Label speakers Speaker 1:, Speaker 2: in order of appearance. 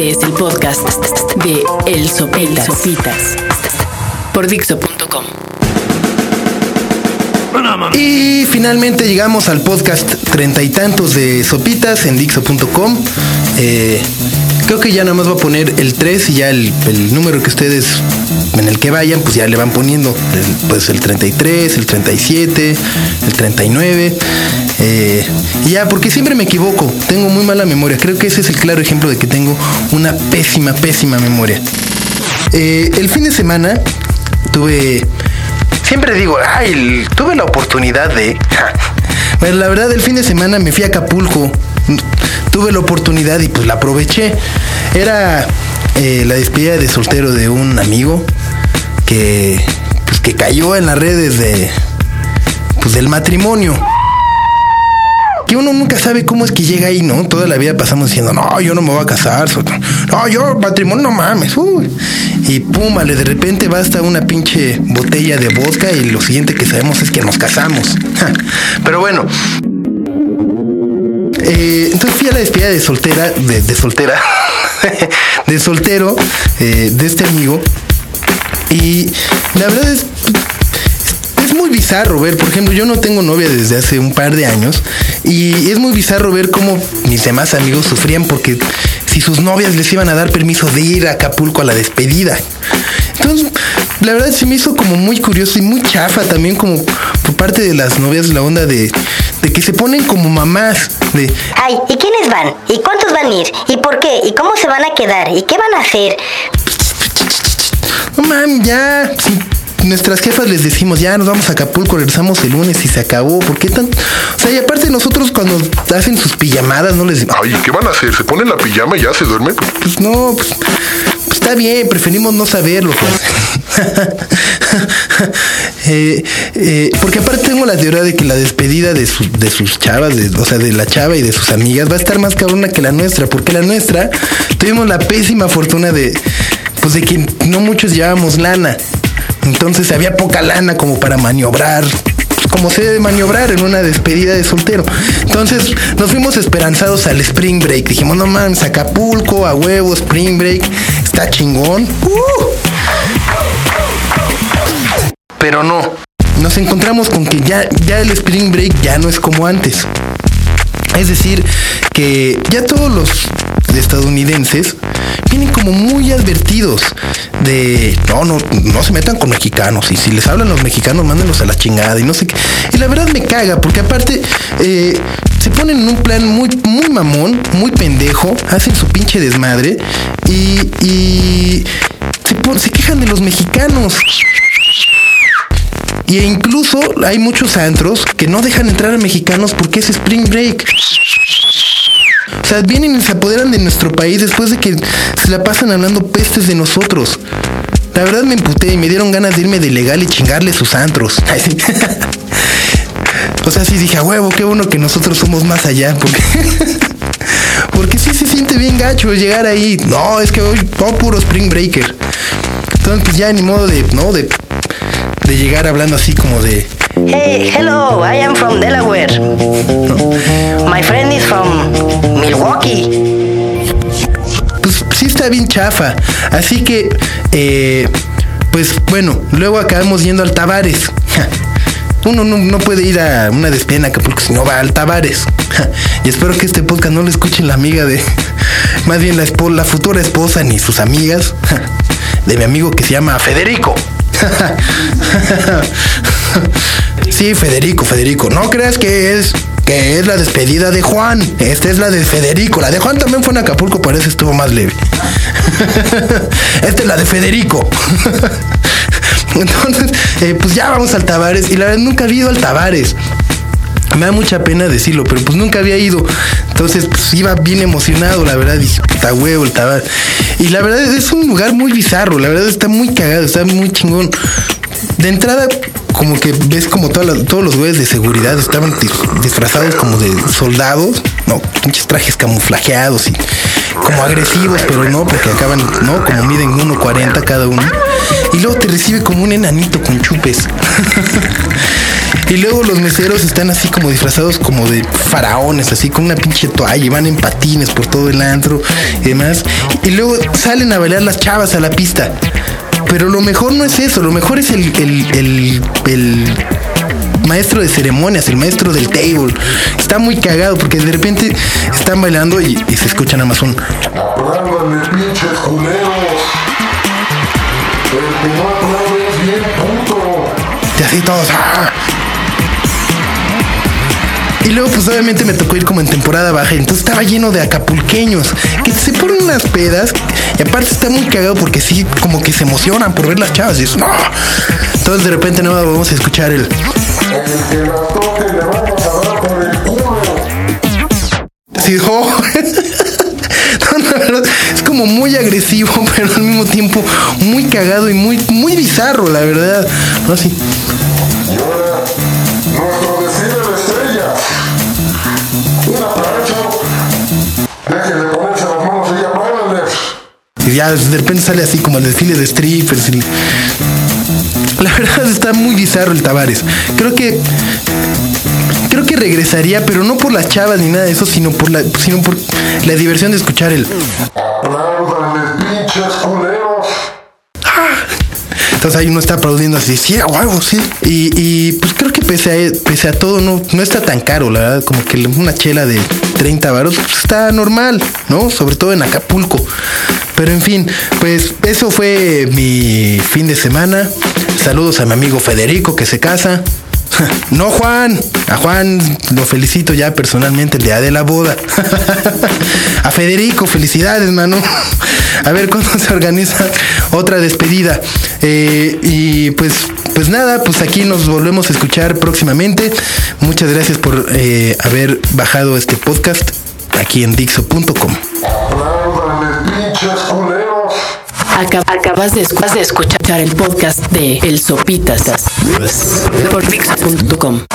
Speaker 1: Este es el podcast de El Sopitas. Sopitas por Dixo.com.
Speaker 2: Y finalmente llegamos al podcast treinta y tantos de Sopitas en Dixo.com. Eh, creo que ya nada más voy a poner el 3 y ya el, el número que ustedes en el que vayan, pues ya le van poniendo. el- Pues el 33, el 37, el 39. Eh, ya, porque siempre me equivoco. Tengo muy mala memoria. Creo que ese es el claro ejemplo de que tengo una pésima, pésima memoria. Eh, el fin de semana tuve. Siempre digo, ay, tuve la oportunidad de. Bueno, la verdad, el fin de semana me fui a Acapulco. Tuve la oportunidad y pues la aproveché. Era eh, la despedida de soltero de un amigo que, pues, que cayó en las redes de, pues, del matrimonio que uno nunca sabe cómo es que llega ahí, ¿no? Toda la vida pasamos diciendo, no, yo no me voy a casar, no, yo matrimonio no mames. Y pum, vale, de repente basta una pinche botella de vodka y lo siguiente que sabemos es que nos casamos. Pero bueno. Eh, entonces fui a la despedida de soltera, de, soltera, de soltero, eh, de este amigo. Y la verdad es muy bizarro ver, por ejemplo, yo no tengo novia desde hace un par de años y es muy bizarro ver cómo mis demás amigos sufrían porque si sus novias les iban a dar permiso de ir a Acapulco a la despedida. Entonces, la verdad se me hizo como muy curioso y muy chafa también como por parte de las novias la onda de, de que se ponen como mamás, de,
Speaker 3: Ay, ¿y quiénes van? ¿Y cuántos van a ir? ¿Y por qué? ¿Y cómo se van a quedar? ¿Y qué van a hacer?
Speaker 2: No mames, ya. Nuestras jefas les decimos, ya nos vamos a Acapulco, regresamos el lunes y se acabó. ¿Por qué tan.? O sea, y aparte nosotros cuando hacen sus pijamadas no les decimos,
Speaker 4: Ay, ¿qué van a hacer? ¿Se ponen la pijama y ya se duermen?
Speaker 2: pues no, pues, pues está bien, preferimos no saberlo. Pues. Eh, eh, porque aparte tengo la teoría de que la despedida de, su- de sus chavas, de- o sea, de la chava y de sus amigas, va a estar más cabrona que la nuestra, porque la nuestra tuvimos la pésima fortuna de, pues de que no muchos llevábamos lana. Entonces había poca lana como para maniobrar como se debe maniobrar en una despedida de soltero. Entonces nos fuimos esperanzados al Spring Break. Dijimos, no mames, Acapulco, a huevo, Spring Break, está chingón. Pero no, nos encontramos con que ya, ya el Spring Break ya no es como antes. Es decir, que ya todos los estadounidenses vienen como muy advertidos de no, no, no se metan con mexicanos. Y si les hablan los mexicanos, mándenlos a la chingada y no sé qué. Y la verdad me caga, porque aparte eh, se ponen en un plan muy, muy mamón, muy pendejo, hacen su pinche desmadre y, y se, se quejan de los mexicanos. Y incluso hay muchos antros que no dejan entrar a mexicanos porque es Spring Break. Sea, vienen y se apoderan de nuestro país después de que se la pasan hablando pestes de nosotros. La verdad me emputé y me dieron ganas de irme de legal y chingarle sus antros. O sea, sí dije, a huevo, qué bueno que nosotros somos más allá. Porque, porque sí se siente bien gacho llegar ahí. No, es que hoy puro Spring Breaker. Entonces, pues ya ni modo de, ¿no? De, de llegar hablando así como de,
Speaker 3: Hey, hello, I am from Delaware. My friend is from Milwaukee.
Speaker 2: pues sí está bien chafa. Así que, eh, pues bueno, luego acabamos yendo al Tavares. Uno no, no puede ir a una despedida en Acapulco si no va al Tavares. Y espero que este podcast no lo escuchen la amiga de, más bien la, espo- la futura esposa ni sus amigas, de mi amigo que se llama Federico. Sí, Federico, Federico. No creas que es que es la despedida de Juan. Esta es la de Federico. La de Juan también fue en Acapulco, parece estuvo más leve. Esta es la de Federico. Entonces, eh, pues ya vamos al Tavares. Y la verdad, nunca había ido al Tavares. Me da mucha pena decirlo, pero pues nunca había ido. Entonces, pues iba bien emocionado, la verdad. Dije, puta huevo, el Tavares. Y la verdad es un lugar muy bizarro. La verdad está muy cagado, está muy chingón. De entrada, como que ves como todos los güeyes de seguridad estaban dis- disfrazados como de soldados, no, pinches trajes camuflajeados y como agresivos, pero no, porque acaban, ¿no? Como miden 1.40 cada uno. Y luego te recibe como un enanito con chupes. Y luego los meseros están así como disfrazados como de faraones, así con una pinche toalla y van en patines por todo el antro y demás. Y luego salen a bailar las chavas a la pista. Pero lo mejor no es eso, lo mejor es el, el, el, el maestro de ceremonias, el maestro del table. Está muy cagado porque de repente están bailando y, se escucha nada más un... Y así todos. ¡ah! Y luego, pues obviamente me tocó ir como en temporada baja. Entonces estaba lleno de acapulqueños que se ponen unas pedas. Y aparte está muy cagado porque sí, como que se emocionan por ver las chavas. Y es, ¡no! Entonces de repente no vamos a escuchar el. Sí, oh. No, la verdad, es como muy agresivo, pero al mismo tiempo muy cagado y muy, muy bizarro, la verdad. No, sí. Ya de repente sale así como el desfile de strippers. y- La verdad está muy bizarro el Tavares. Creo que. Creo que regresaría, pero no por las chavas ni nada de eso, sino por la, sino por la diversión de escuchar el.
Speaker 4: Pinches culeros.
Speaker 2: Entonces ahí uno está aplaudiendo así, sí, a huevo, sí. Y, y, pues creo que pese a, pese a todo no, no está tan caro, la verdad. Como que una chela de 30 baros pues, está normal, ¿no? Sobre todo en Acapulco. Pero en fin, pues eso fue mi fin de semana. Saludos a mi amigo Federico que se casa. No, Juan. A Juan lo felicito ya personalmente el día de la boda. A Federico, felicidades, mano. A ver cuándo se organiza otra despedida. Eh, y pues, pues nada, pues aquí nos volvemos a escuchar próximamente. Muchas gracias por eh, haber bajado este podcast aquí en Dixo.com.
Speaker 1: Acabas de, de escuchar el podcast de El Sopitas por Dixo.com.